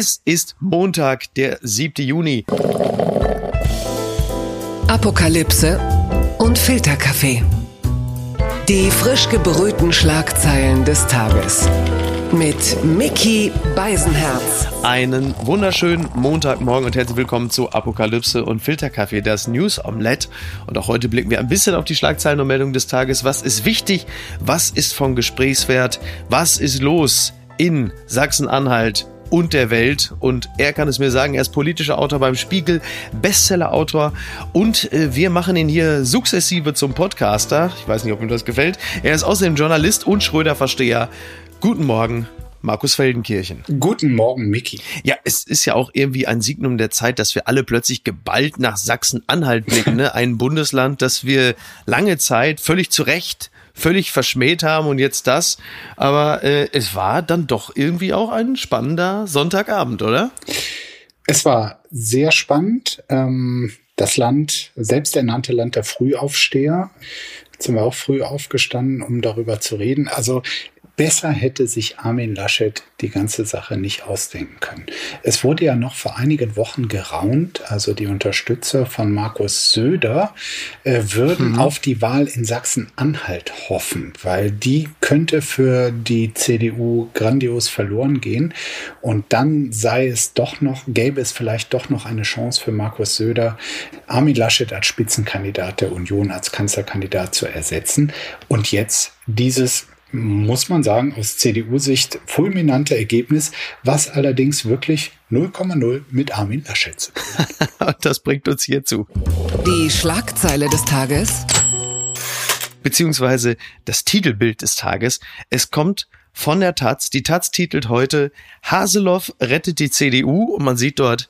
Es ist Montag, der 7. Juni. Apokalypse und Filterkaffee. Die frisch gebrühten Schlagzeilen des Tages. Mit Mickey Beisenherz. Einen wunderschönen Montagmorgen und herzlich willkommen zu Apokalypse und Filterkaffee, das News Omelette. Und auch heute blicken wir ein bisschen auf die Schlagzeilen und Meldungen des Tages. Was ist wichtig? Was ist von Gesprächswert? Was ist los in Sachsen-Anhalt? Und der Welt. Und er kann es mir sagen, er ist politischer Autor beim Spiegel, Bestseller-Autor und äh, wir machen ihn hier sukzessive zum Podcaster. Ich weiß nicht, ob ihm das gefällt. Er ist außerdem Journalist und Schröder-Versteher. Guten Morgen. Markus Feldenkirchen. Guten Morgen, Micky. Ja, es ist ja auch irgendwie ein Signum der Zeit, dass wir alle plötzlich geballt nach Sachsen-Anhalt blicken, ne? ein Bundesland, das wir lange Zeit völlig zu Recht völlig verschmäht haben und jetzt das. Aber äh, es war dann doch irgendwie auch ein spannender Sonntagabend, oder? Es war sehr spannend. Ähm, das Land, selbsternannte Land der Frühaufsteher, sind wir auch früh aufgestanden, um darüber zu reden. Also Besser hätte sich Armin Laschet die ganze Sache nicht ausdenken können. Es wurde ja noch vor einigen Wochen geraunt, also die Unterstützer von Markus Söder äh, würden mhm. auf die Wahl in Sachsen-Anhalt hoffen, weil die könnte für die CDU grandios verloren gehen. Und dann sei es doch noch, gäbe es vielleicht doch noch eine Chance für Markus Söder, Armin Laschet als Spitzenkandidat der Union, als Kanzlerkandidat zu ersetzen. Und jetzt dieses muss man sagen, aus CDU-Sicht fulminante Ergebnis, was allerdings wirklich 0,0 mit Armin Laschet zu tun hat. das bringt uns hierzu. Die Schlagzeile des Tages. Beziehungsweise das Titelbild des Tages. Es kommt von der Taz. Die Taz titelt heute Haseloff rettet die CDU und man sieht dort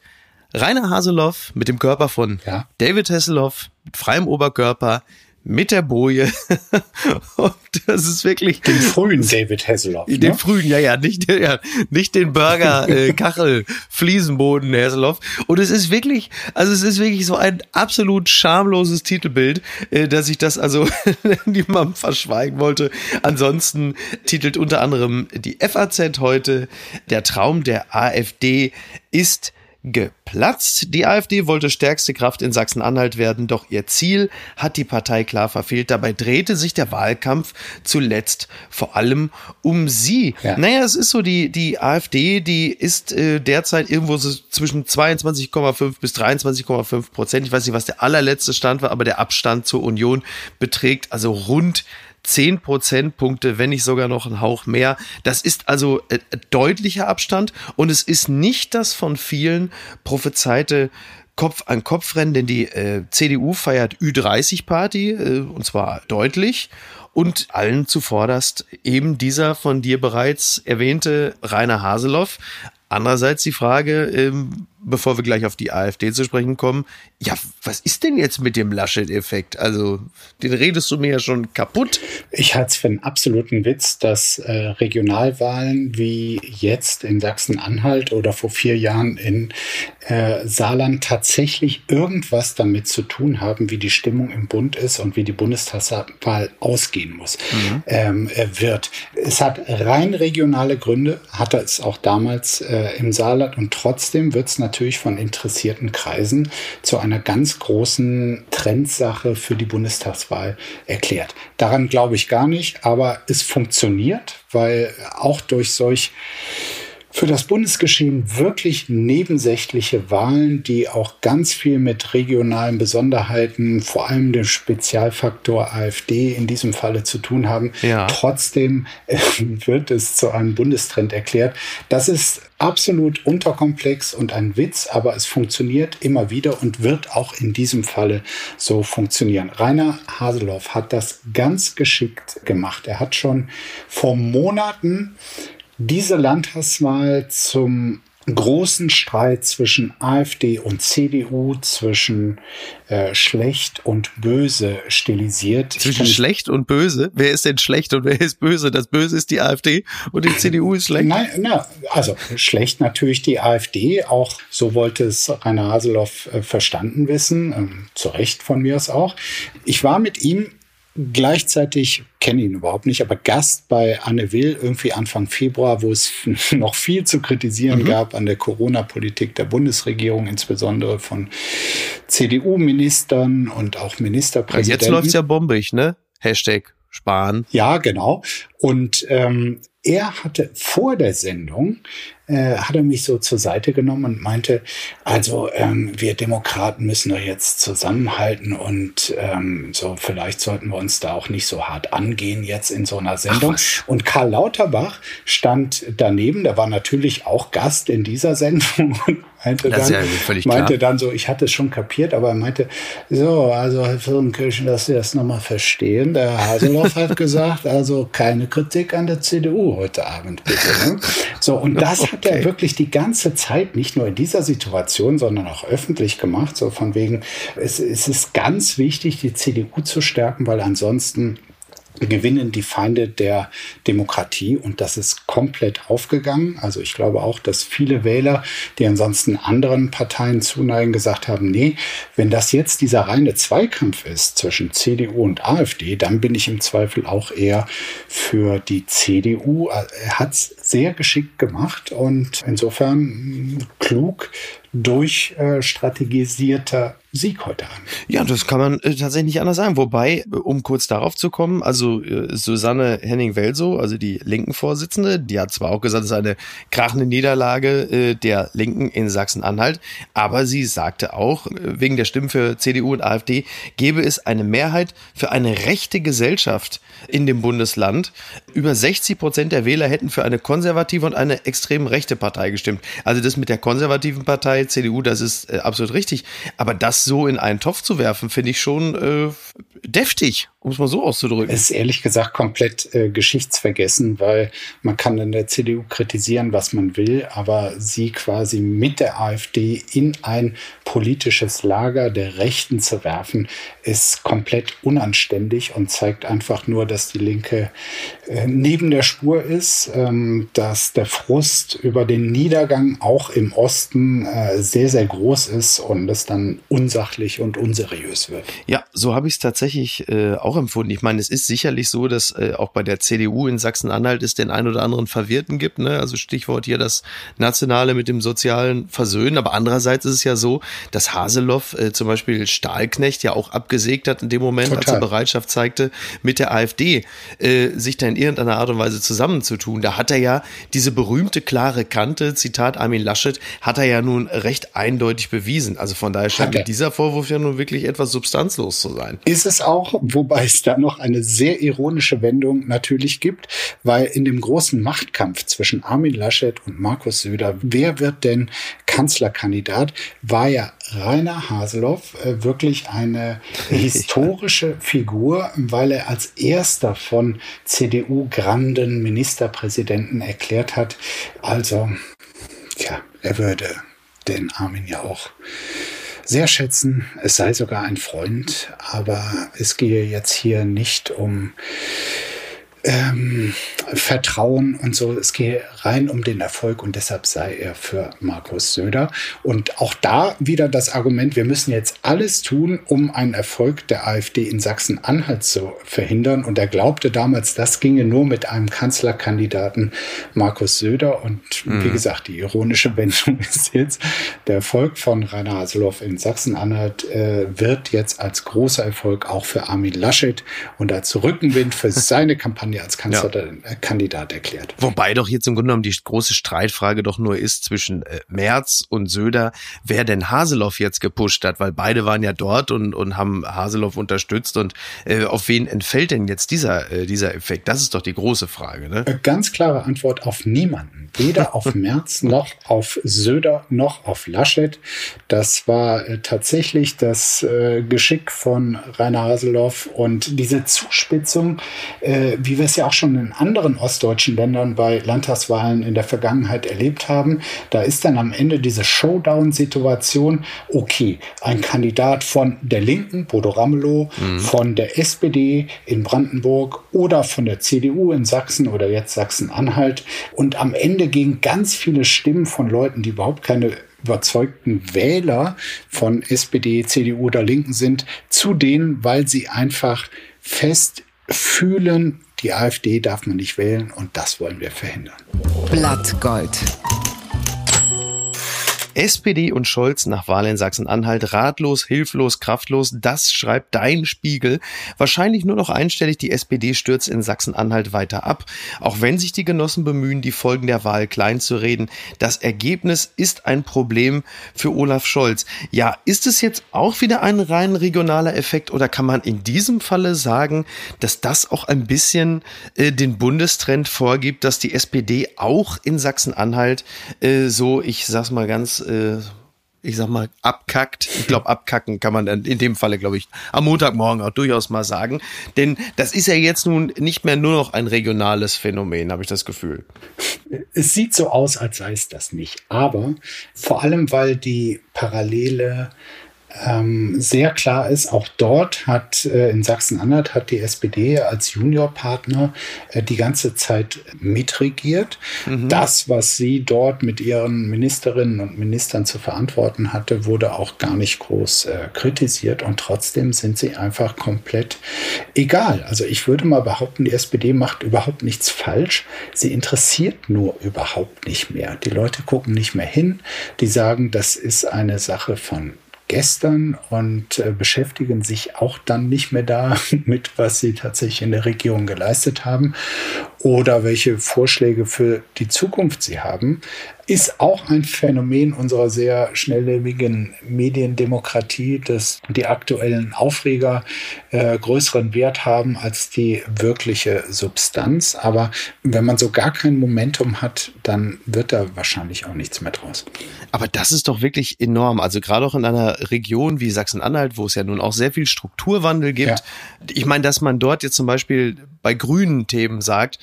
Rainer Haseloff mit dem Körper von ja. David Hasselhoff mit freiem Oberkörper mit der Boje. und das ist wirklich. Den frühen David Hasselhoff. Den ne? frühen, ja, ja, nicht, ja, nicht den Burger, äh, Kachel, Fliesenboden Hasselhoff. Und es ist wirklich, also es ist wirklich so ein absolut schamloses Titelbild, äh, dass ich das also niemandem verschweigen wollte. Ansonsten titelt unter anderem die FAZ heute, der Traum der AfD ist geplatzt. Die AfD wollte stärkste Kraft in Sachsen-Anhalt werden, doch ihr Ziel hat die Partei klar verfehlt. Dabei drehte sich der Wahlkampf zuletzt vor allem um sie. Ja. Naja, es ist so, die, die AfD, die ist äh, derzeit irgendwo so zwischen 22,5 bis 23,5 Prozent. Ich weiß nicht, was der allerletzte Stand war, aber der Abstand zur Union beträgt also rund 10 Prozentpunkte, wenn nicht sogar noch ein Hauch mehr. Das ist also äh, deutlicher Abstand und es ist nicht das von vielen prophezeite Kopf an Kopf rennen, denn die äh, CDU feiert Ü30-Party äh, und zwar deutlich und allen zuvorderst eben dieser von dir bereits erwähnte Rainer Haseloff. Andererseits die Frage, ähm, bevor wir gleich auf die AfD zu sprechen kommen, ja, was ist denn jetzt mit dem Laschet-Effekt? Also, den redest du mir ja schon kaputt. Ich halte es für einen absoluten Witz, dass äh, Regionalwahlen wie jetzt in Sachsen-Anhalt oder vor vier Jahren in äh, Saarland tatsächlich irgendwas damit zu tun haben, wie die Stimmung im Bund ist und wie die Bundestagswahl ausgehen muss, mhm. ähm, äh, wird. Es hat rein regionale Gründe, hatte es auch damals äh, im Saarland und trotzdem wird es natürlich von interessierten Kreisen zu einer ganz großen Trendsache für die Bundestagswahl erklärt. Daran glaube ich gar nicht, aber es funktioniert, weil auch durch solch für das Bundesgeschehen wirklich nebensächliche Wahlen, die auch ganz viel mit regionalen Besonderheiten, vor allem dem Spezialfaktor AfD in diesem Falle zu tun haben. Ja. Trotzdem äh, wird es zu einem Bundestrend erklärt. Das ist absolut unterkomplex und ein Witz, aber es funktioniert immer wieder und wird auch in diesem Falle so funktionieren. Rainer Haseloff hat das ganz geschickt gemacht. Er hat schon vor Monaten diese Landtagswahl zum großen Streit zwischen AfD und CDU, zwischen äh, schlecht und böse stilisiert. Zwischen schlecht und böse? Wer ist denn schlecht und wer ist böse? Das Böse ist die AfD und die CDU ist schlecht? Nein, na, also schlecht natürlich die AfD. Auch so wollte es Rainer Haseloff äh, verstanden wissen. Ähm, zu Recht von mir aus auch. Ich war mit ihm gleichzeitig kenne ihn überhaupt nicht, aber Gast bei Anne Will irgendwie Anfang Februar, wo es noch viel zu kritisieren mhm. gab an der Corona-Politik der Bundesregierung, insbesondere von CDU-Ministern und auch Ministerpräsidenten. Jetzt läuft's ja bombig, ne? Hashtag sparen. Ja, genau. Und ähm, er hatte vor der Sendung äh, hat er mich so zur Seite genommen und meinte, also ähm, wir Demokraten müssen doch jetzt zusammenhalten und ähm, so vielleicht sollten wir uns da auch nicht so hart angehen jetzt in so einer Sendung. Ach, und Karl Lauterbach stand daneben, der war natürlich auch Gast in dieser Sendung und meinte, dann, ja meinte dann so, ich hatte es schon kapiert, aber er meinte, so, also Herr Firmenkirchen, dass Sie das nochmal verstehen. Der Haseloff hat gesagt, also keine Kritik an der CDU heute Abend, bitte. Ne? So, und das hat okay. er wirklich die ganze Zeit, nicht nur in dieser Situation, sondern auch öffentlich gemacht, so von wegen, es, es ist ganz wichtig, die CDU zu stärken, weil ansonsten gewinnen die Feinde der Demokratie und das ist komplett aufgegangen. Also ich glaube auch, dass viele Wähler, die ansonsten anderen Parteien zuneigen, gesagt haben, nee, wenn das jetzt dieser reine Zweikampf ist zwischen CDU und AfD, dann bin ich im Zweifel auch eher für die CDU. Er hat es sehr geschickt gemacht und insofern klug durchstrategisierter Sieg heute an. Ja, das kann man äh, tatsächlich nicht anders sagen. Wobei, äh, um kurz darauf zu kommen, also äh, Susanne Henning-Welsow, also die linken Vorsitzende, die hat zwar auch gesagt, es ist eine krachende Niederlage äh, der Linken in Sachsen-Anhalt, aber sie sagte auch, äh, wegen der Stimmen für CDU und AfD gäbe es eine Mehrheit für eine rechte Gesellschaft in dem Bundesland. Über 60 Prozent der Wähler hätten für eine konservative und eine extrem rechte Partei gestimmt. Also das mit der konservativen Partei, CDU, das ist äh, absolut richtig. Aber das so in einen Topf zu werfen, finde ich schon äh, deftig, um es mal so auszudrücken. Es ist ehrlich gesagt komplett äh, geschichtsvergessen, weil man kann in der CDU kritisieren, was man will, aber sie quasi mit der AfD in ein politisches Lager der Rechten zu werfen, ist komplett unanständig und zeigt einfach nur, dass die Linke äh, neben der Spur ist, ähm, dass der Frust über den Niedergang auch im Osten äh, sehr, sehr groß ist und es dann unsachlich und unseriös wird. Ja, so habe ich es tatsächlich äh, auch empfunden. Ich meine, es ist sicherlich so, dass äh, auch bei der CDU in Sachsen-Anhalt es den ein oder anderen Verwirrten gibt. Ne? Also Stichwort hier das Nationale mit dem sozialen Versöhnen. Aber andererseits ist es ja so, dass Haseloff äh, zum Beispiel Stahlknecht ja auch abgesägt hat in dem Moment, Total. als er Bereitschaft zeigte, mit der AfD äh, sich da in irgendeiner Art und Weise zusammenzutun. Da hat er ja diese berühmte klare Kante, Zitat Armin Laschet, hat er ja nun recht eindeutig bewiesen. Also von daher scheint mir dieser Vorwurf ja nun wirklich etwas substanzlos zu sein. Ist es auch, wobei es da noch eine sehr ironische Wendung natürlich gibt, weil in dem großen Machtkampf zwischen Armin Laschet und Markus Söder, wer wird denn Kanzlerkandidat, war ja Rainer Haseloff äh, wirklich eine historische Figur, weil er als erster von CDU-Granden Ministerpräsidenten erklärt hat, also, ja, er würde den Armin ja auch sehr schätzen. Es sei sogar ein Freund, aber es gehe jetzt hier nicht um ähm, Vertrauen und so. Es gehe rein um den Erfolg und deshalb sei er für Markus Söder. Und auch da wieder das Argument, wir müssen jetzt alles tun, um einen Erfolg der AfD in Sachsen-Anhalt zu verhindern. Und er glaubte damals, das ginge nur mit einem Kanzlerkandidaten Markus Söder. Und mhm. wie gesagt, die ironische Wendung ist jetzt, der Erfolg von Rainer Haseloff in Sachsen-Anhalt äh, wird jetzt als großer Erfolg auch für Armin Laschet und als Rückenwind für seine Kampagne als Kanzlerkandidat ja. erklärt. Wobei doch jetzt im Grunde genommen die große Streitfrage doch nur ist zwischen äh, Merz und Söder, wer denn Haseloff jetzt gepusht hat, weil beide waren ja dort und, und haben Haseloff unterstützt und äh, auf wen entfällt denn jetzt dieser, äh, dieser Effekt? Das ist doch die große Frage. Ne? Äh, ganz klare Antwort auf niemanden. Weder auf Merz noch auf Söder noch auf Laschet. Das war äh, tatsächlich das äh, Geschick von Rainer Haseloff und diese Zuspitzung, äh, wie wir es ja auch schon in anderen ostdeutschen Ländern bei Landtagswahlen in der Vergangenheit erlebt haben. Da ist dann am Ende diese Showdown-Situation, okay, ein Kandidat von der Linken, Bodo Ramelow, mhm. von der SPD in Brandenburg oder von der CDU in Sachsen oder jetzt Sachsen-Anhalt. Und am Ende gegen ganz viele Stimmen von Leuten, die überhaupt keine überzeugten Wähler von SPD, CDU oder Linken sind, zu denen, weil sie einfach fest fühlen, die AfD darf man nicht wählen und das wollen wir verhindern. Blattgold. SPD und Scholz nach Wahl in Sachsen-Anhalt ratlos, hilflos, kraftlos. Das schreibt dein Spiegel. Wahrscheinlich nur noch einstellig. Die SPD stürzt in Sachsen-Anhalt weiter ab. Auch wenn sich die Genossen bemühen, die Folgen der Wahl klein zu reden. Das Ergebnis ist ein Problem für Olaf Scholz. Ja, ist es jetzt auch wieder ein rein regionaler Effekt oder kann man in diesem Falle sagen, dass das auch ein bisschen äh, den Bundestrend vorgibt, dass die SPD auch in Sachsen-Anhalt äh, so, ich sag's mal ganz äh, ich sag mal, abkackt. Ich glaube, abkacken kann man dann in dem Falle, glaube ich, am Montagmorgen auch durchaus mal sagen. Denn das ist ja jetzt nun nicht mehr nur noch ein regionales Phänomen, habe ich das Gefühl. Es sieht so aus, als sei es das nicht. Aber vor allem, weil die Parallele ähm, sehr klar ist, auch dort hat äh, in Sachsen-Anhalt hat die SPD als Juniorpartner äh, die ganze Zeit mitregiert. Mhm. Das, was sie dort mit ihren Ministerinnen und Ministern zu verantworten hatte, wurde auch gar nicht groß äh, kritisiert und trotzdem sind sie einfach komplett egal. Also ich würde mal behaupten, die SPD macht überhaupt nichts falsch. Sie interessiert nur überhaupt nicht mehr. Die Leute gucken nicht mehr hin. Die sagen, das ist eine Sache von gestern und äh, beschäftigen sich auch dann nicht mehr damit, was sie tatsächlich in der Regierung geleistet haben oder welche Vorschläge für die Zukunft sie haben ist auch ein Phänomen unserer sehr schnelllebigen Mediendemokratie, dass die aktuellen Aufreger äh, größeren Wert haben als die wirkliche Substanz. Aber wenn man so gar kein Momentum hat, dann wird da wahrscheinlich auch nichts mehr draus. Aber das ist doch wirklich enorm. Also gerade auch in einer Region wie Sachsen-Anhalt, wo es ja nun auch sehr viel Strukturwandel gibt. Ja. Ich meine, dass man dort jetzt zum Beispiel bei grünen Themen sagt,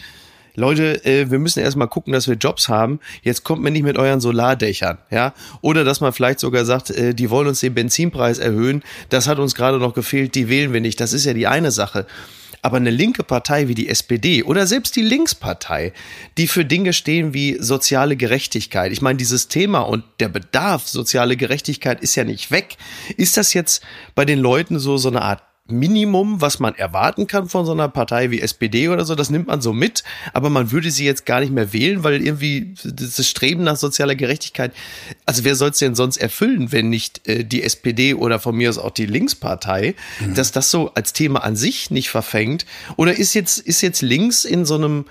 Leute, äh, wir müssen erstmal gucken, dass wir Jobs haben. Jetzt kommt mir nicht mit euren Solardächern, ja? Oder dass man vielleicht sogar sagt, äh, die wollen uns den Benzinpreis erhöhen. Das hat uns gerade noch gefehlt, die wählen wir nicht. Das ist ja die eine Sache. Aber eine linke Partei wie die SPD oder selbst die Linkspartei, die für Dinge stehen wie soziale Gerechtigkeit. Ich meine, dieses Thema und der Bedarf soziale Gerechtigkeit ist ja nicht weg. Ist das jetzt bei den Leuten so so eine Art Minimum, was man erwarten kann von so einer Partei wie SPD oder so, das nimmt man so mit, aber man würde sie jetzt gar nicht mehr wählen, weil irgendwie das Streben nach sozialer Gerechtigkeit, also wer soll es denn sonst erfüllen, wenn nicht äh, die SPD oder von mir aus auch die Linkspartei, mhm. dass das so als Thema an sich nicht verfängt? Oder ist jetzt, ist jetzt links in so einem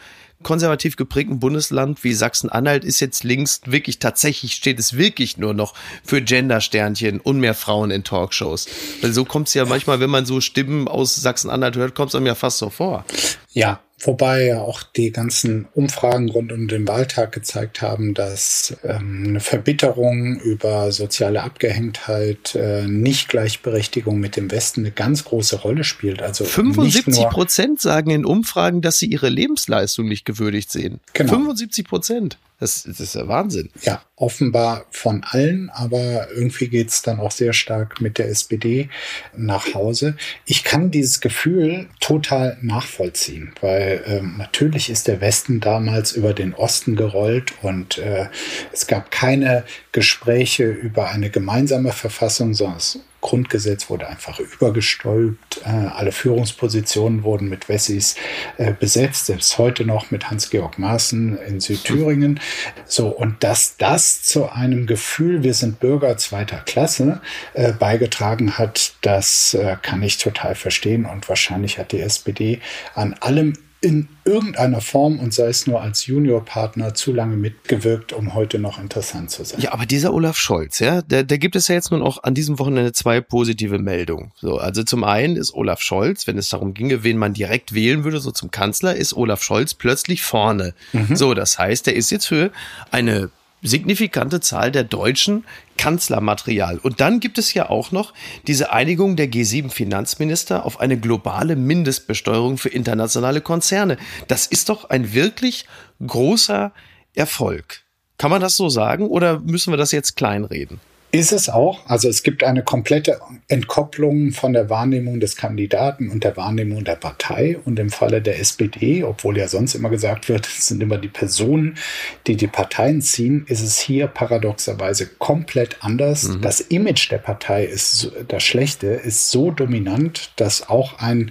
konservativ geprägten Bundesland wie Sachsen-Anhalt ist jetzt links wirklich tatsächlich, steht es wirklich nur noch für Gender-Sternchen und mehr Frauen in Talkshows. Weil so kommt es ja manchmal, wenn man so Stimmen aus Sachsen-Anhalt hört, kommt es einem ja fast so vor. Ja, Wobei ja auch die ganzen Umfragen rund um den Wahltag gezeigt haben, dass ähm, eine Verbitterung über soziale Abgehängtheit, äh, Nicht-Gleichberechtigung mit dem Westen eine ganz große Rolle spielt. Also 75 Prozent sagen in Umfragen, dass sie ihre Lebensleistung nicht gewürdigt sehen. Genau. 75 Prozent. Das, das ist ja Wahnsinn. Ja, offenbar von allen, aber irgendwie geht es dann auch sehr stark mit der SPD nach Hause. Ich kann dieses Gefühl total nachvollziehen, weil ähm, natürlich ist der Westen damals über den Osten gerollt und äh, es gab keine Gespräche über eine gemeinsame Verfassung, sondern es Grundgesetz wurde einfach übergestülpt. Äh, alle Führungspositionen wurden mit Wessis äh, besetzt, selbst heute noch mit Hans-Georg Maaßen in Südthüringen. So, und dass das zu einem Gefühl, wir sind Bürger zweiter Klasse, äh, beigetragen hat, das kann ich total verstehen. Und wahrscheinlich hat die SPD an allem in irgendeiner Form und sei es nur als Juniorpartner zu lange mitgewirkt, um heute noch interessant zu sein. Ja, aber dieser Olaf Scholz, ja, der, der gibt es ja jetzt nun auch an diesem Wochenende zwei positive Meldungen. So, also zum einen ist Olaf Scholz, wenn es darum ginge, wen man direkt wählen würde, so zum Kanzler, ist Olaf Scholz plötzlich vorne. Mhm. So, das heißt, er ist jetzt für eine signifikante Zahl der Deutschen Kanzlermaterial. Und dann gibt es ja auch noch diese Einigung der G7 Finanzminister auf eine globale Mindestbesteuerung für internationale Konzerne. Das ist doch ein wirklich großer Erfolg. Kann man das so sagen oder müssen wir das jetzt kleinreden? Ist es auch. Also es gibt eine komplette Entkopplung von der Wahrnehmung des Kandidaten und der Wahrnehmung der Partei. Und im Falle der SPD, obwohl ja sonst immer gesagt wird, es sind immer die Personen, die die Parteien ziehen, ist es hier paradoxerweise komplett anders. Mhm. Das Image der Partei ist das Schlechte, ist so dominant, dass auch ein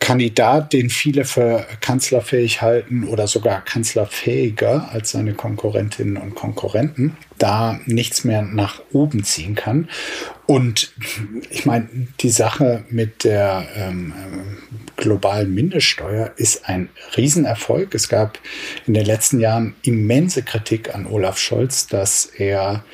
Kandidat, den viele für kanzlerfähig halten oder sogar kanzlerfähiger als seine Konkurrentinnen und Konkurrenten, da nichts mehr nach oben ziehen kann. Und ich meine, die Sache mit der ähm, globalen Mindeststeuer ist ein Riesenerfolg. Es gab in den letzten Jahren immense Kritik an Olaf Scholz, dass er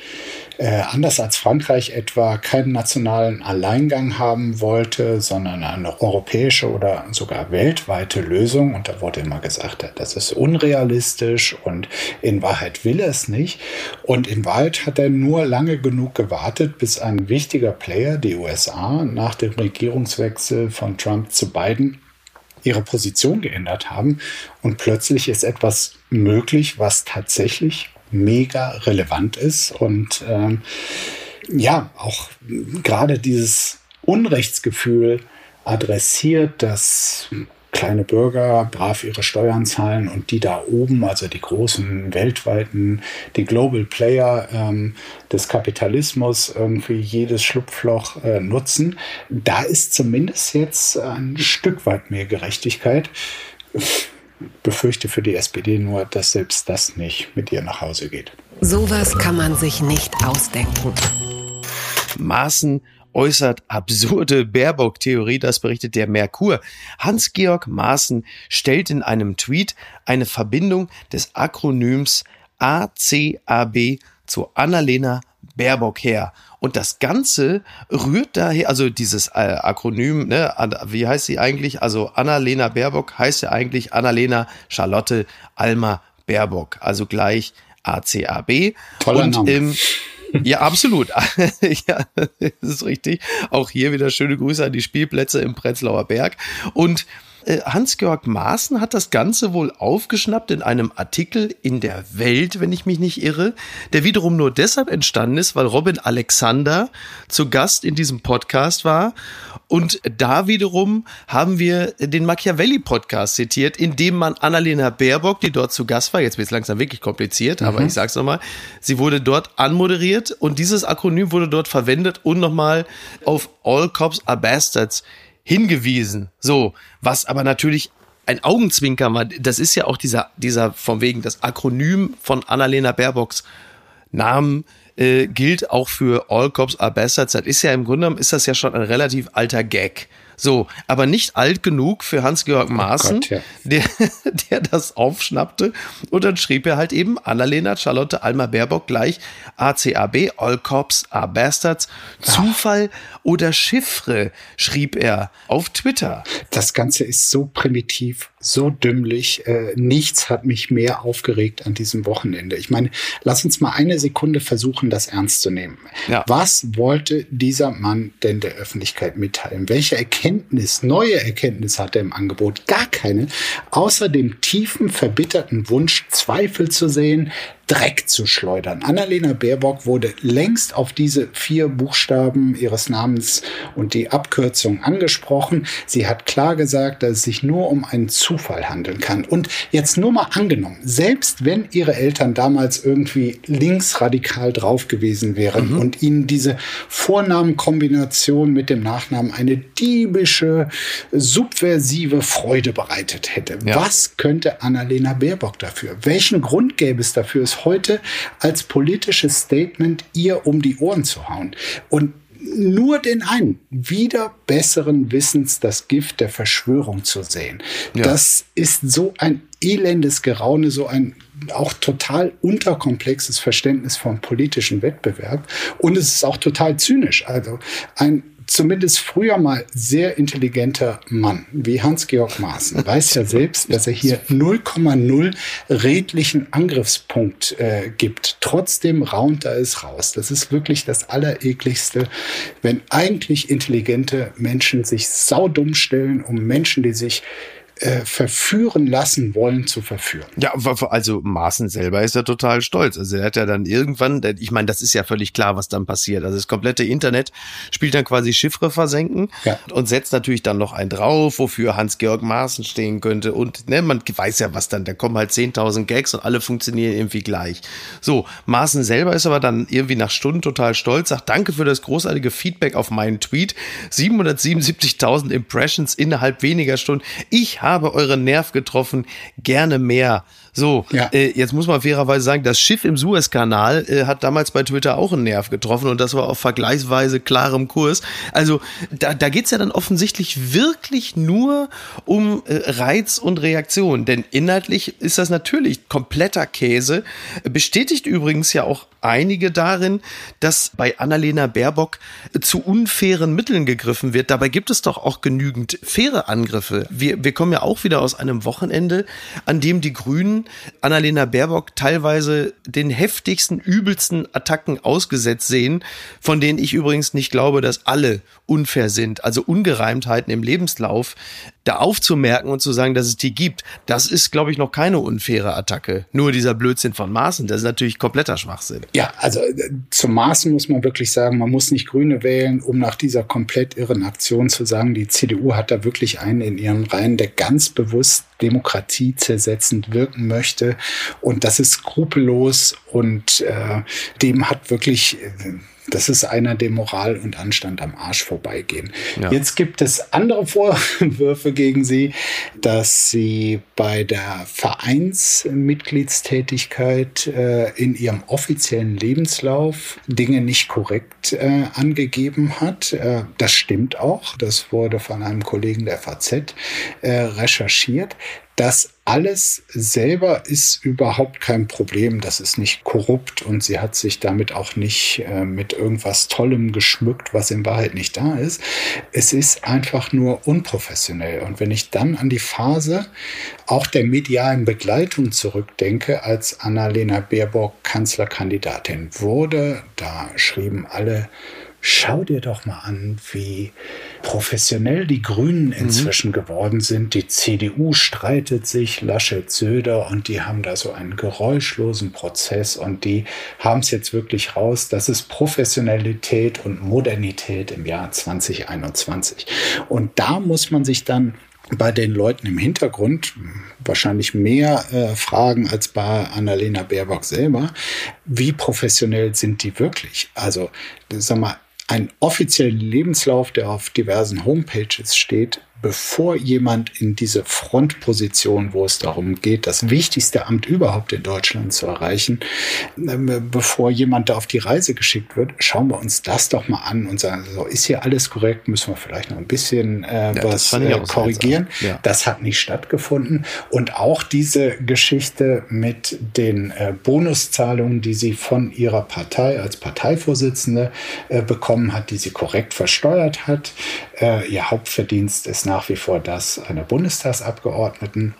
äh, anders als Frankreich etwa keinen nationalen Alleingang haben wollte, sondern eine europäische oder sogar weltweite Lösung. Und da wurde immer gesagt, das ist unrealistisch und in Wahrheit will er es nicht. Und in Wahrheit hat er nur lange genug gewartet, bis ein wichtiger Player, die USA, nach dem Regierungswechsel von Trump zu Biden ihre Position geändert haben. Und plötzlich ist etwas möglich, was tatsächlich mega relevant ist und ähm, ja, auch gerade dieses Unrechtsgefühl adressiert, dass kleine Bürger brav ihre Steuern zahlen und die da oben, also die großen weltweiten, die Global Player ähm, des Kapitalismus irgendwie jedes Schlupfloch äh, nutzen. Da ist zumindest jetzt ein Stück weit mehr Gerechtigkeit befürchte für die SPD nur, dass selbst das nicht mit ihr nach Hause geht. Sowas kann man sich nicht ausdenken. Maaßen äußert absurde Baerbock-Theorie, das berichtet der Merkur. Hans-Georg Maaßen stellt in einem Tweet eine Verbindung des Akronyms ACAB zu Annalena Baerbock her. Und das Ganze rührt daher, also dieses äh, Akronym, ne, wie heißt sie eigentlich? Also Annalena Baerbock heißt ja eigentlich Annalena Charlotte Alma Baerbock, also gleich ACAB. Toller und Name. im ja, absolut. ja, das ist richtig. Auch hier wieder schöne Grüße an die Spielplätze im Prenzlauer Berg. Und Hans-Georg Maaßen hat das Ganze wohl aufgeschnappt in einem Artikel in der Welt, wenn ich mich nicht irre, der wiederum nur deshalb entstanden ist, weil Robin Alexander zu Gast in diesem Podcast war. Und da wiederum haben wir den Machiavelli-Podcast zitiert, in dem man Annalena Baerbock, die dort zu Gast war, jetzt wird es langsam wirklich kompliziert, mhm. aber ich sag's nochmal, sie wurde dort anmoderiert und dieses Akronym wurde dort verwendet und nochmal auf All Cops are Bastards hingewiesen. So, was aber natürlich ein Augenzwinker war. Das ist ja auch dieser, dieser von wegen das Akronym von Annalena Baerbocks Namen äh, gilt auch für All Cops Are Bastards. Das ist ja im Grunde genommen ist das ja schon ein relativ alter Gag. So, aber nicht alt genug für Hans-Georg Maaßen, oh Gott, ja. der, der das aufschnappte. Und dann schrieb er halt eben Annalena Charlotte Alma Baerbock gleich ACAB, All Cops Are Bastards. Zufall oder Chiffre, schrieb er auf Twitter. Das Ganze ist so primitiv, so dümmlich. Äh, nichts hat mich mehr aufgeregt an diesem Wochenende. Ich meine, lass uns mal eine Sekunde versuchen, das ernst zu nehmen. Ja. Was wollte dieser Mann denn der Öffentlichkeit mitteilen? Welche Erkenntnis, neue Erkenntnis hat er im Angebot? Gar keine. Außer dem tiefen, verbitterten Wunsch, Zweifel zu sehen, Dreck zu schleudern. Annalena Baerbock wurde längst auf diese vier Buchstaben ihres Namens und die Abkürzung angesprochen. Sie hat klar gesagt, dass es sich nur um einen Zufall handeln kann. Und jetzt nur mal angenommen, selbst wenn ihre Eltern damals irgendwie linksradikal drauf gewesen wären mhm. und ihnen diese Vornamenkombination mit dem Nachnamen eine diebische, subversive Freude bereitet hätte. Ja. Was könnte Annalena Baerbock dafür? Welchen Grund gäbe es dafür, es heute als politisches Statement ihr um die Ohren zu hauen. Und nur den einen, wieder besseren Wissens das Gift der Verschwörung zu sehen. Ja. Das ist so ein elendes Geraune, so ein auch total unterkomplexes Verständnis vom politischen Wettbewerb. Und es ist auch total zynisch. Also ein zumindest früher mal sehr intelligenter Mann wie Hans-Georg Maaßen weiß ja selbst, dass er hier 0,0 redlichen Angriffspunkt äh, gibt. Trotzdem raunt er es raus. Das ist wirklich das Allerekligste, wenn eigentlich intelligente Menschen sich saudumm stellen, um Menschen, die sich äh, verführen lassen wollen zu verführen. Ja, also Maaßen selber ist ja total stolz. Also er hat ja dann irgendwann, ich meine, das ist ja völlig klar, was dann passiert. Also das komplette Internet spielt dann quasi Chiffre versenken ja. und setzt natürlich dann noch einen drauf, wofür Hans-Georg Maaßen stehen könnte. Und ne, man weiß ja, was dann, da kommen halt 10.000 Gags und alle funktionieren irgendwie gleich. So, Maaßen selber ist aber dann irgendwie nach Stunden total stolz, sagt Danke für das großartige Feedback auf meinen Tweet. 777.000 Impressions innerhalb weniger Stunden. Ich habe euren Nerv getroffen, gerne mehr. So, ja. äh, jetzt muss man fairerweise sagen, das Schiff im Suezkanal äh, hat damals bei Twitter auch einen Nerv getroffen und das war auf vergleichsweise klarem Kurs. Also da, da geht's ja dann offensichtlich wirklich nur um äh, Reiz und Reaktion, denn inhaltlich ist das natürlich kompletter Käse. Bestätigt übrigens ja auch einige darin, dass bei Annalena Baerbock zu unfairen Mitteln gegriffen wird. Dabei gibt es doch auch genügend faire Angriffe. Wir, wir kommen ja auch wieder aus einem Wochenende, an dem die Grünen Annalena Baerbock teilweise den heftigsten, übelsten Attacken ausgesetzt sehen, von denen ich übrigens nicht glaube, dass alle unfair sind. Also Ungereimtheiten im Lebenslauf da aufzumerken und zu sagen, dass es die gibt, das ist, glaube ich, noch keine unfaire Attacke. Nur dieser Blödsinn von Maßen, das ist natürlich kompletter Schwachsinn. Ja, also äh, zum Maßen muss man wirklich sagen, man muss nicht Grüne wählen, um nach dieser komplett irren Aktion zu sagen, die CDU hat da wirklich einen in ihren Reihen, der ganz bewusst Demokratie zersetzend wirken möchte. Und das ist skrupellos und äh, dem hat wirklich. Äh, das ist einer, dem Moral und Anstand am Arsch vorbeigehen. Ja. Jetzt gibt es andere Vorwürfe gegen sie, dass sie bei der Vereinsmitgliedstätigkeit äh, in ihrem offiziellen Lebenslauf Dinge nicht korrekt äh, angegeben hat. Äh, das stimmt auch. Das wurde von einem Kollegen der FAZ äh, recherchiert. Das alles selber ist überhaupt kein Problem. Das ist nicht korrupt und sie hat sich damit auch nicht äh, mit irgendwas Tollem geschmückt, was in Wahrheit nicht da ist. Es ist einfach nur unprofessionell. Und wenn ich dann an die Phase auch der medialen Begleitung zurückdenke, als Annalena Baerbock Kanzlerkandidatin wurde, da schrieben alle, schau dir doch mal an, wie professionell die Grünen mhm. inzwischen mhm. geworden sind. Die CDU streitet sich, Laschet, Söder, und die haben da so einen geräuschlosen Prozess und die haben es jetzt wirklich raus. Das ist Professionalität und Modernität im Jahr 2021. Und da muss man sich dann bei den Leuten im Hintergrund wahrscheinlich mehr äh, fragen als bei Annalena Baerbock selber. Wie professionell sind die wirklich? Also, sag mal, einen offiziellen Lebenslauf, der auf diversen Homepages steht, bevor jemand in diese Frontposition, wo es darum geht, das wichtigste Amt überhaupt in Deutschland zu erreichen, ähm, bevor jemand da auf die Reise geschickt wird, schauen wir uns das doch mal an und sagen, so ist hier alles korrekt, müssen wir vielleicht noch ein bisschen äh, ja, was äh, korrigieren. Ja. Das hat nicht stattgefunden. Und auch diese Geschichte mit den äh, Bonuszahlungen, die sie von ihrer Partei als Parteivorsitzende äh, bekommen hat, die sie korrekt versteuert hat. Äh, ihr Hauptverdienst ist nach wie vor das einer Bundestagsabgeordneten.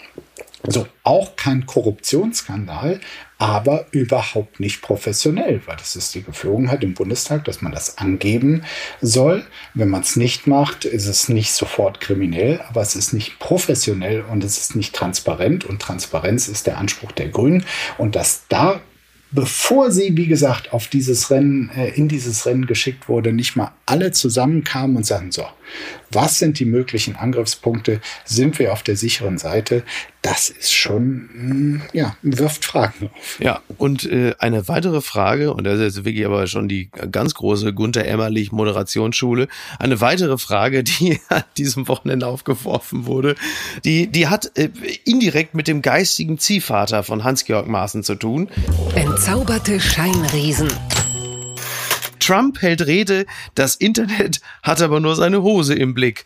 Also auch kein Korruptionsskandal, aber überhaupt nicht professionell, weil das ist die Geflogenheit im Bundestag, dass man das angeben soll. Wenn man es nicht macht, ist es nicht sofort kriminell, aber es ist nicht professionell und es ist nicht transparent und Transparenz ist der Anspruch der Grünen und dass da bevor sie, wie gesagt, auf dieses Rennen, äh, in dieses Rennen geschickt wurde, nicht mal alle zusammenkamen und sagten, so, was sind die möglichen Angriffspunkte? Sind wir auf der sicheren Seite? Das ist schon, hm, ja, wirft Fragen auf. Ja, und äh, eine weitere Frage, und das ist wirklich aber schon die ganz große Gunther Emmerlich Moderationsschule, eine weitere Frage, die an diesem Wochenende aufgeworfen wurde, die, die hat äh, indirekt mit dem geistigen Ziehvater von Hans-Georg Maaßen zu tun. Entzauberte Scheinriesen. Trump hält Rede, das Internet hat aber nur seine Hose im Blick.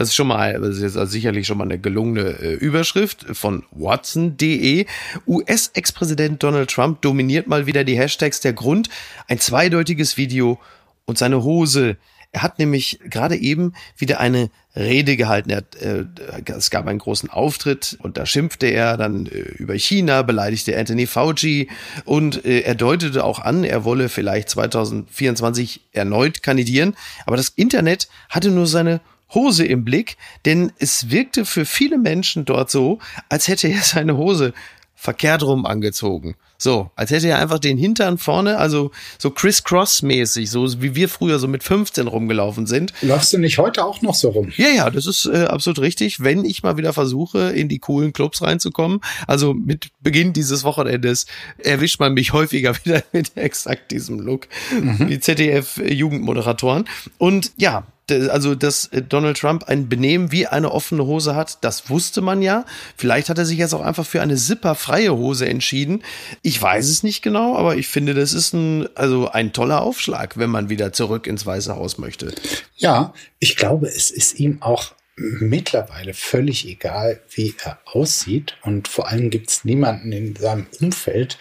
Das ist schon mal, das ist also sicherlich schon mal eine gelungene äh, Überschrift von Watson.de. US-Ex-Präsident Donald Trump dominiert mal wieder die Hashtags. Der Grund, ein zweideutiges Video und seine Hose er hat nämlich gerade eben wieder eine Rede gehalten. Er, äh, es gab einen großen Auftritt und da schimpfte er dann äh, über China, beleidigte Anthony Fauci und äh, er deutete auch an, er wolle vielleicht 2024 erneut kandidieren. Aber das Internet hatte nur seine Hose im Blick, denn es wirkte für viele Menschen dort so, als hätte er seine Hose verkehrt rum angezogen. So, als hätte er einfach den Hintern vorne, also so Criss-Cross-mäßig, so wie wir früher so mit 15 rumgelaufen sind. Läufst du nicht heute auch noch so rum? Ja, ja, das ist äh, absolut richtig. Wenn ich mal wieder versuche, in die coolen Clubs reinzukommen, also mit Beginn dieses Wochenendes erwischt man mich häufiger wieder mit exakt diesem Look, mhm. wie ZDF-Jugendmoderatoren. Und ja, also dass äh, Donald Trump ein Benehmen wie eine offene Hose hat, das wusste man ja. Vielleicht hat er sich jetzt auch einfach für eine zipperfreie Hose entschieden. Ich weiß es nicht genau, aber ich finde, das ist ein, also ein toller Aufschlag, wenn man wieder zurück ins Weiße Haus möchte. Ja, ich glaube, es ist ihm auch mittlerweile völlig egal, wie er aussieht. Und vor allem gibt es niemanden in seinem Umfeld,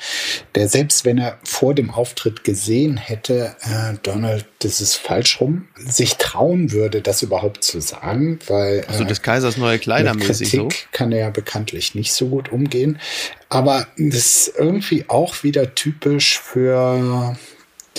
der selbst wenn er vor dem Auftritt gesehen hätte, äh, Donald, das ist falsch rum, sich trauen würde, das überhaupt zu sagen, weil also des Kaisers neue Kleider mäßig so kann er ja bekanntlich nicht so gut umgehen. Aber das ist irgendwie auch wieder typisch für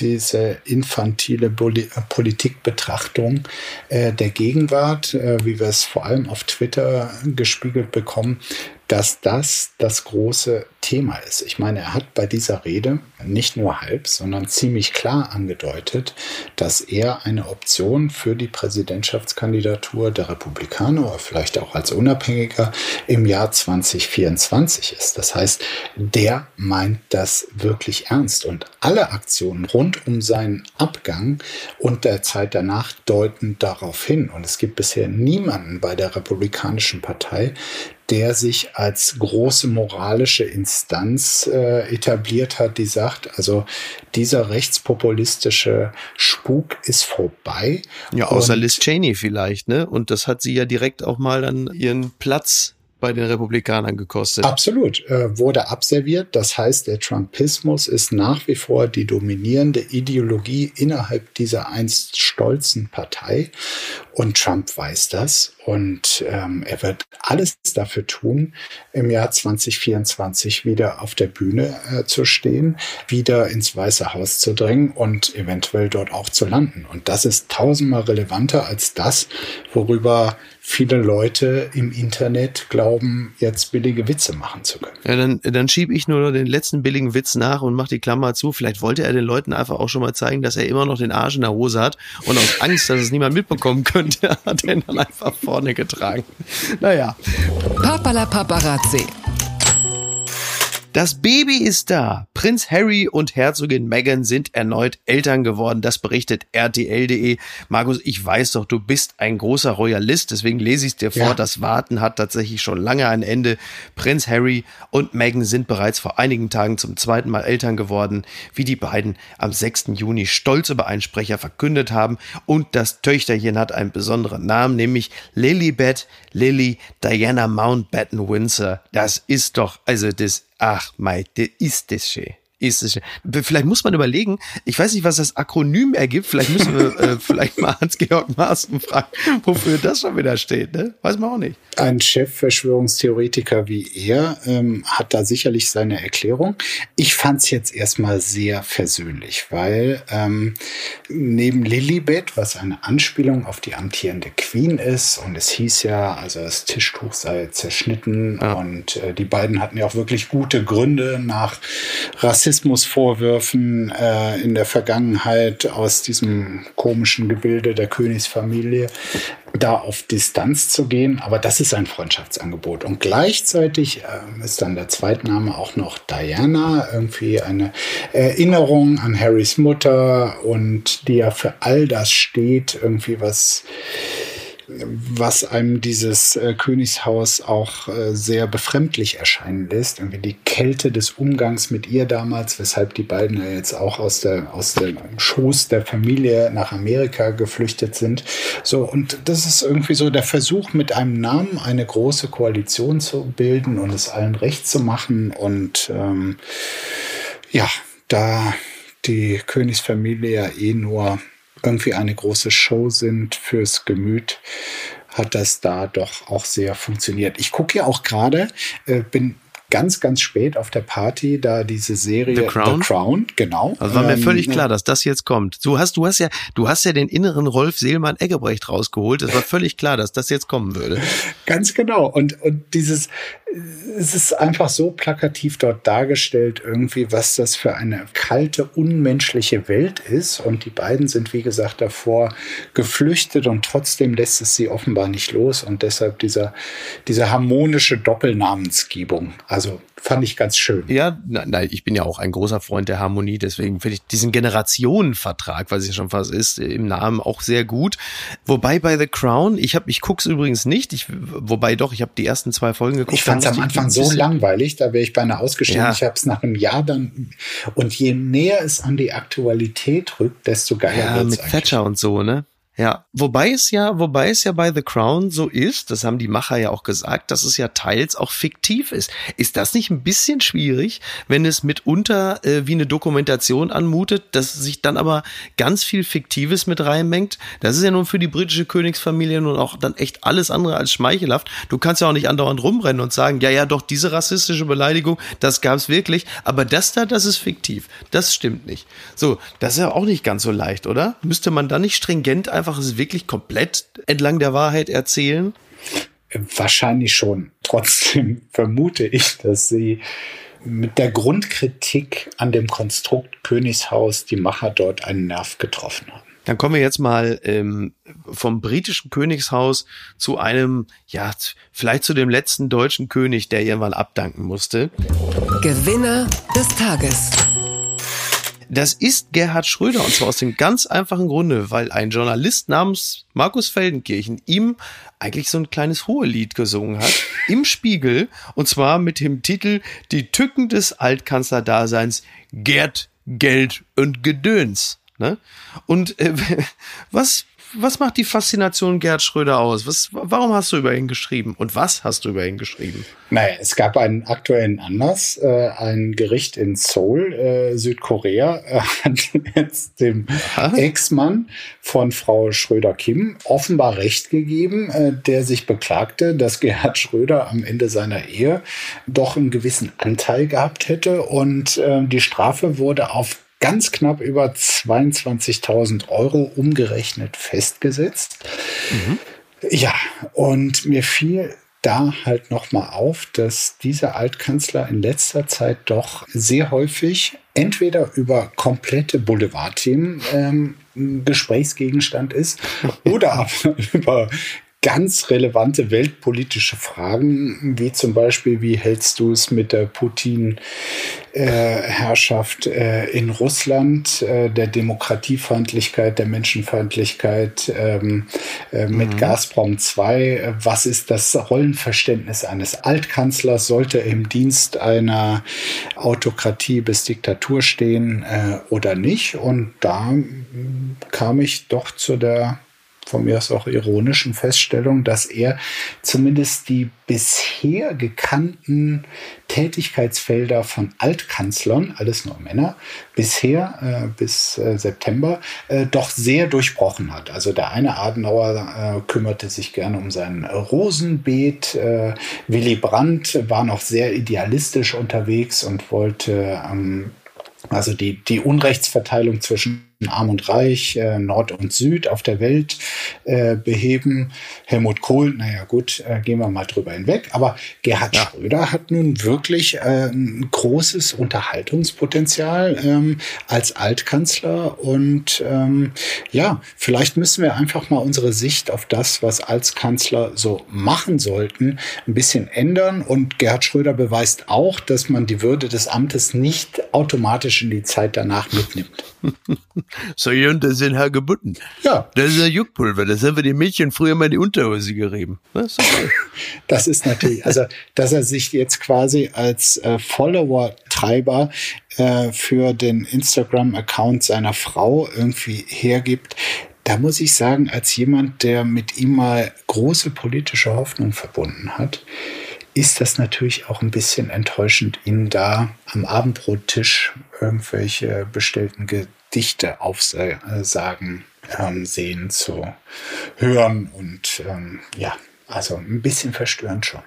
diese infantile äh, Politikbetrachtung äh, der Gegenwart, äh, wie wir es vor allem auf Twitter gespiegelt bekommen, dass das das große Thema ist. Ich meine, er hat bei dieser Rede nicht nur halb, sondern ziemlich klar angedeutet, dass er eine Option für die Präsidentschaftskandidatur der Republikaner oder vielleicht auch als Unabhängiger im Jahr 2024 ist. Das heißt, der meint das wirklich ernst und alle Aktionen rund um seinen Abgang und der Zeit danach deuten darauf hin. Und es gibt bisher niemanden bei der Republikanischen Partei, der sich als große moralische Instanz äh, etabliert hat, die sagt, also dieser rechtspopulistische Spuk ist vorbei. Ja, außer Liz Cheney vielleicht, ne? Und das hat sie ja direkt auch mal dann ihren Platz bei den Republikanern gekostet. Absolut, äh, wurde abserviert. Das heißt, der Trumpismus ist nach wie vor die dominierende Ideologie innerhalb dieser einst stolzen Partei. Und Trump weiß das. Und ähm, er wird alles dafür tun, im Jahr 2024 wieder auf der Bühne äh, zu stehen, wieder ins Weiße Haus zu drängen und eventuell dort auch zu landen. Und das ist tausendmal relevanter als das, worüber viele Leute im Internet glauben, jetzt billige Witze machen zu können. Ja, dann, dann schiebe ich nur den letzten billigen Witz nach und mache die Klammer zu. Vielleicht wollte er den Leuten einfach auch schon mal zeigen, dass er immer noch den Arsch in der Hose hat und aus Angst, dass es niemand mitbekommen könnte, hat er ihn dann einfach vorne getragen. Naja. Papala Paparazzi. Das Baby ist da. Prinz Harry und Herzogin Meghan sind erneut Eltern geworden. Das berichtet RTL.de. Markus, ich weiß doch, du bist ein großer Royalist, deswegen lese ich es dir vor. Ja. Das Warten hat tatsächlich schon lange ein Ende. Prinz Harry und Meghan sind bereits vor einigen Tagen zum zweiten Mal Eltern geworden, wie die beiden am 6. Juni stolz über einen Sprecher verkündet haben. Und das Töchterchen hat einen besonderen Namen, nämlich Lilibet Lily Diana Mountbatten Windsor. Das ist doch, also das Ach, mei, ist das schön ist Vielleicht muss man überlegen, ich weiß nicht, was das Akronym ergibt, vielleicht müssen wir äh, vielleicht mal Hans-Georg Maaßen fragen, wofür das schon wieder steht, ne? Weiß man auch nicht. Ein Chefverschwörungstheoretiker wie er ähm, hat da sicherlich seine Erklärung. Ich fand es jetzt erstmal sehr versöhnlich, weil ähm, neben Lilibet, was eine Anspielung auf die amtierende Queen ist, und es hieß ja, also das Tischtuch sei zerschnitten ja. und äh, die beiden hatten ja auch wirklich gute Gründe nach Rassismus Rassismusvorwürfen äh, in der Vergangenheit aus diesem komischen Gebilde der Königsfamilie da auf Distanz zu gehen. Aber das ist ein Freundschaftsangebot. Und gleichzeitig äh, ist dann der Zweitname auch noch Diana, irgendwie eine Erinnerung an Harrys Mutter und die ja für all das steht, irgendwie was was einem dieses äh, Königshaus auch äh, sehr befremdlich erscheinen lässt. Irgendwie die Kälte des Umgangs mit ihr damals, weshalb die beiden ja jetzt auch aus der, aus dem Schoß der Familie nach Amerika geflüchtet sind. So, und das ist irgendwie so der Versuch, mit einem Namen eine große Koalition zu bilden und es allen recht zu machen. Und ähm, ja, da die Königsfamilie ja eh nur irgendwie eine große Show sind fürs Gemüt, hat das da doch auch sehr funktioniert. Ich gucke ja auch gerade, äh, bin ganz, ganz spät auf der Party da diese Serie The Crown, The Crown genau. Also war mir ähm, völlig klar, dass das jetzt kommt. Du hast, du hast ja, du hast ja den inneren Rolf Seelmann Eggebrecht rausgeholt. Es war völlig klar, dass das jetzt kommen würde. Ganz genau. Und, und dieses, es ist einfach so plakativ dort dargestellt, irgendwie, was das für eine kalte, unmenschliche Welt ist. Und die beiden sind, wie gesagt, davor geflüchtet und trotzdem lässt es sie offenbar nicht los. Und deshalb dieser, diese harmonische Doppelnamensgebung. Also fand ich ganz schön. Ja, nein, ich bin ja auch ein großer Freund der Harmonie, deswegen finde ich diesen Generationenvertrag, was ja schon fast ist, im Namen auch sehr gut. Wobei bei The Crown, ich habe, ich guck's übrigens nicht, ich, wobei doch, ich habe die ersten zwei Folgen geguckt. Ich fand es am Anfang so langweilig, da wäre ich beinahe ausgestiegen. Ja. Ich habe es nach einem Jahr dann und je näher es an die Aktualität rückt, desto geiler ja, wird's mit eigentlich. Thatcher und so, ne? Ja, wobei es ja, wobei es ja bei The Crown so ist, das haben die Macher ja auch gesagt, dass es ja teils auch fiktiv ist. Ist das nicht ein bisschen schwierig, wenn es mitunter äh, wie eine Dokumentation anmutet, dass sich dann aber ganz viel Fiktives mit reinmengt? Das ist ja nun für die britische Königsfamilie nun auch dann echt alles andere als schmeichelhaft. Du kannst ja auch nicht andauernd rumrennen und sagen, ja, ja, doch, diese rassistische Beleidigung, das gab's wirklich, aber das da, das ist fiktiv. Das stimmt nicht. So, das ist ja auch nicht ganz so leicht, oder? Müsste man da nicht stringent einfach es wirklich komplett entlang der Wahrheit erzählen? Wahrscheinlich schon. Trotzdem vermute ich, dass sie mit der Grundkritik an dem Konstrukt Königshaus die Macher dort einen Nerv getroffen haben. Dann kommen wir jetzt mal ähm, vom britischen Königshaus zu einem, ja, vielleicht zu dem letzten deutschen König, der irgendwann abdanken musste. Gewinner des Tages. Das ist Gerhard Schröder und zwar aus dem ganz einfachen Grunde, weil ein Journalist namens Markus Feldenkirchen ihm eigentlich so ein kleines Hohelied gesungen hat im Spiegel und zwar mit dem Titel Die Tücken des Altkanzlerdaseins Gerd, Geld und Gedöns. Ne? Und äh, was was macht die Faszination Gerd Schröder aus? Was, warum hast du über ihn geschrieben? Und was hast du über ihn geschrieben? Naja, es gab einen aktuellen Anlass. Äh, ein Gericht in Seoul, äh, Südkorea, äh, hat jetzt dem Ex-Mann von Frau Schröder-Kim offenbar Recht gegeben, äh, der sich beklagte, dass Gerhard Schröder am Ende seiner Ehe doch einen gewissen Anteil gehabt hätte. Und äh, die Strafe wurde auf ganz knapp über 22.000 Euro umgerechnet festgesetzt. Mhm. Ja, und mir fiel da halt nochmal auf, dass dieser Altkanzler in letzter Zeit doch sehr häufig entweder über komplette Boulevardthemen ähm, Gesprächsgegenstand ist oder aber über ganz relevante weltpolitische Fragen, wie zum Beispiel, wie hältst du es mit der Putin-Herrschaft äh, in Russland, äh, der Demokratiefeindlichkeit, der Menschenfeindlichkeit ähm, äh, mit mhm. Gazprom 2? Was ist das Rollenverständnis eines Altkanzlers? Sollte er im Dienst einer Autokratie bis Diktatur stehen äh, oder nicht? Und da kam ich doch zu der von mir aus auch ironischen Feststellung, dass er zumindest die bisher gekannten Tätigkeitsfelder von Altkanzlern, alles nur Männer, bisher äh, bis äh, September äh, doch sehr durchbrochen hat. Also der eine Adenauer äh, kümmerte sich gerne um sein Rosenbeet, äh, Willy Brandt war noch sehr idealistisch unterwegs und wollte ähm, also die, die Unrechtsverteilung zwischen Arm und Reich, äh, Nord und Süd auf der Welt äh, beheben. Helmut Kohl, naja gut, äh, gehen wir mal drüber hinweg. Aber Gerhard ja. Schröder hat nun wirklich äh, ein großes Unterhaltungspotenzial ähm, als Altkanzler. Und ähm, ja, vielleicht müssen wir einfach mal unsere Sicht auf das, was als Kanzler so machen sollten, ein bisschen ändern. Und Gerhard Schröder beweist auch, dass man die Würde des Amtes nicht automatisch in die Zeit danach mitnimmt. So, das sind Hagebutten. Ja. Das ist ja Juckpulver. Das haben wir den Mädchen früher mal in die Unterhose gerieben. Das ist, okay. das ist natürlich, also, dass er sich jetzt quasi als äh, Follower-Treiber äh, für den Instagram-Account seiner Frau irgendwie hergibt, da muss ich sagen, als jemand, der mit ihm mal große politische Hoffnung verbunden hat, ist das natürlich auch ein bisschen enttäuschend, ihn da am Abendbrottisch irgendwelche bestellten Gedichte aufsagen ähm, sehen zu hören und ähm, ja, also ein bisschen verstörend schon.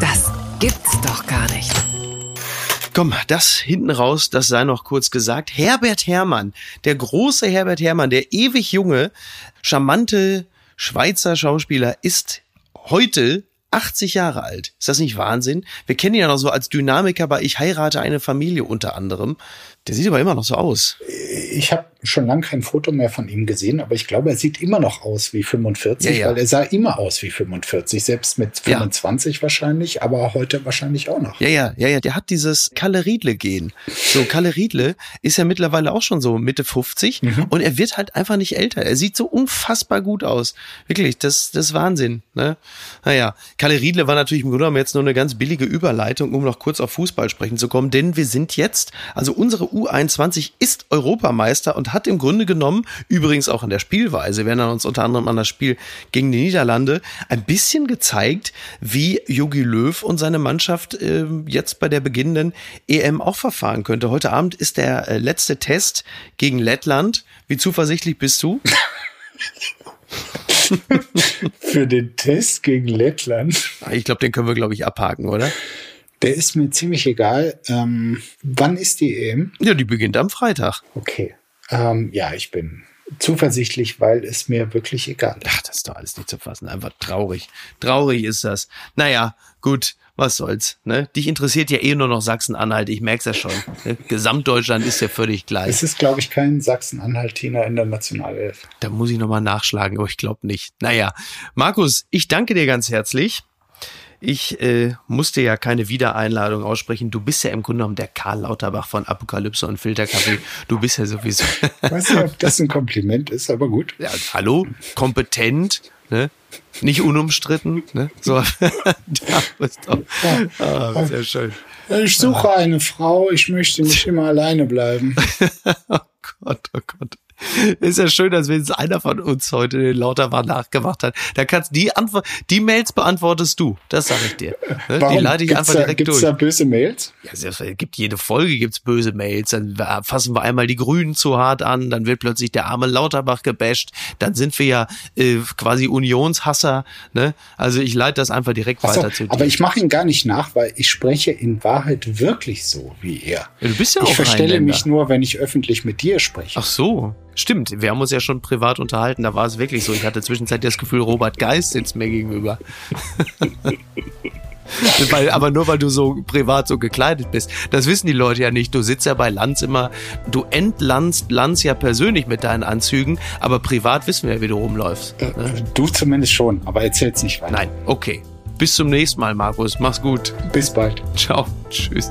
Das gibt's gibt's doch gar nicht. Komm, das hinten raus, das sei noch kurz gesagt. Herbert Herrmann, der große Herbert Herrmann, der ewig junge, charmante Schweizer Schauspieler, ist heute 80 Jahre alt. Ist das nicht Wahnsinn? Wir kennen ihn ja noch so als Dynamiker bei Ich heirate eine Familie unter anderem. Der sieht aber immer noch so aus. Ich habe schon lange kein Foto mehr von ihm gesehen, aber ich glaube, er sieht immer noch aus wie 45, Ja, ja. weil er sah immer aus wie 45, selbst mit 25 wahrscheinlich, aber heute wahrscheinlich auch noch. Ja, ja, ja, ja, der hat dieses Kalle Riedle-Gen. So, Kalle Riedle ist ja mittlerweile auch schon so Mitte 50 und er wird halt einfach nicht älter. Er sieht so unfassbar gut aus. Wirklich, das, das ist Wahnsinn. Ne? Naja, Kalle Riedle war natürlich im Grunde genommen jetzt nur eine ganz billige Überleitung, um noch kurz auf Fußball sprechen zu kommen, denn wir sind jetzt, also unsere U21 ist Europameister und hat im Grunde genommen, übrigens auch in der Spielweise, wir erinnern uns unter anderem an das Spiel gegen die Niederlande, ein bisschen gezeigt, wie Jogi Löw und seine Mannschaft äh, jetzt bei der beginnenden EM auch verfahren könnte. Heute Abend ist der äh, letzte Test gegen Lettland. Wie zuversichtlich bist du? Für den Test gegen Lettland, Ich glaube, den können wir, glaube ich, abhaken, oder? Der ist mir ziemlich egal. Ähm, wann ist die EM? Ja, die beginnt am Freitag. Okay. Ähm, ja, ich bin zuversichtlich, weil es mir wirklich egal ist. Ach, das ist doch alles nicht zu fassen. Einfach traurig. Traurig ist das. Naja, gut, was soll's. Ne? Dich interessiert ja eh nur noch Sachsen-Anhalt, ich merk's ja schon. Ne? Gesamtdeutschland ist ja völlig gleich. Es ist, glaube ich, kein Sachsen-Anhaltiner in der Nationalelf. Da muss ich nochmal nachschlagen, aber ich glaube nicht. Naja, Markus, ich danke dir ganz herzlich. Ich äh, musste ja keine Wiedereinladung aussprechen. Du bist ja im Grunde genommen der Karl Lauterbach von Apokalypse und Filterkaffee. Du bist ja sowieso. Weiß nicht, ob das ein Kompliment ist, aber gut. ja, hallo, kompetent, ne? Nicht unumstritten, ne? So, da bist du. Ah, sehr schön. Ich suche eine Frau, ich möchte nicht immer alleine bleiben. Oh Gott, oh Gott. Ist ja schön, dass wenigstens einer von uns heute den Lauterbach nachgemacht hat. Da kannst die Antwort, die Mails beantwortest du. Das sage ich dir. Ne? Die leite ich gibt's einfach da, direkt gibt's durch. da böse Mails? Ja, es gibt jede Folge gibt's böse Mails, dann fassen wir einmal die Grünen zu hart an, dann wird plötzlich der arme Lauterbach gebasht, dann sind wir ja äh, quasi Unionshasser, ne? Also ich leite das einfach direkt Ach so, weiter zu dir. aber ich mache ihn gar nicht nach, weil ich spreche in Wahrheit wirklich so wie er. Ja, du bist ja ich auch verstelle Rheinländer. mich nur, wenn ich öffentlich mit dir spreche. Ach so, stimmt. Wir haben uns ja schon privat unterhalten. Da war es wirklich so. Ich hatte zwischenzeitlich das Gefühl, Robert Geist sitzt mir gegenüber. weil, aber nur weil du so privat so gekleidet bist. Das wissen die Leute ja nicht. Du sitzt ja bei Lanz immer, du entlanzt Lanz ja persönlich mit deinen Anzügen, aber privat wissen wir ja, wie du rumläufst. Äh, Du zumindest schon, aber erzähl's nicht weiter. Nein, okay. Bis zum nächsten Mal, Markus. Mach's gut. Bis bald. Ciao. Tschüss.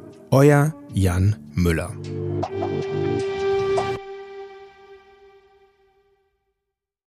Euer Jan Müller.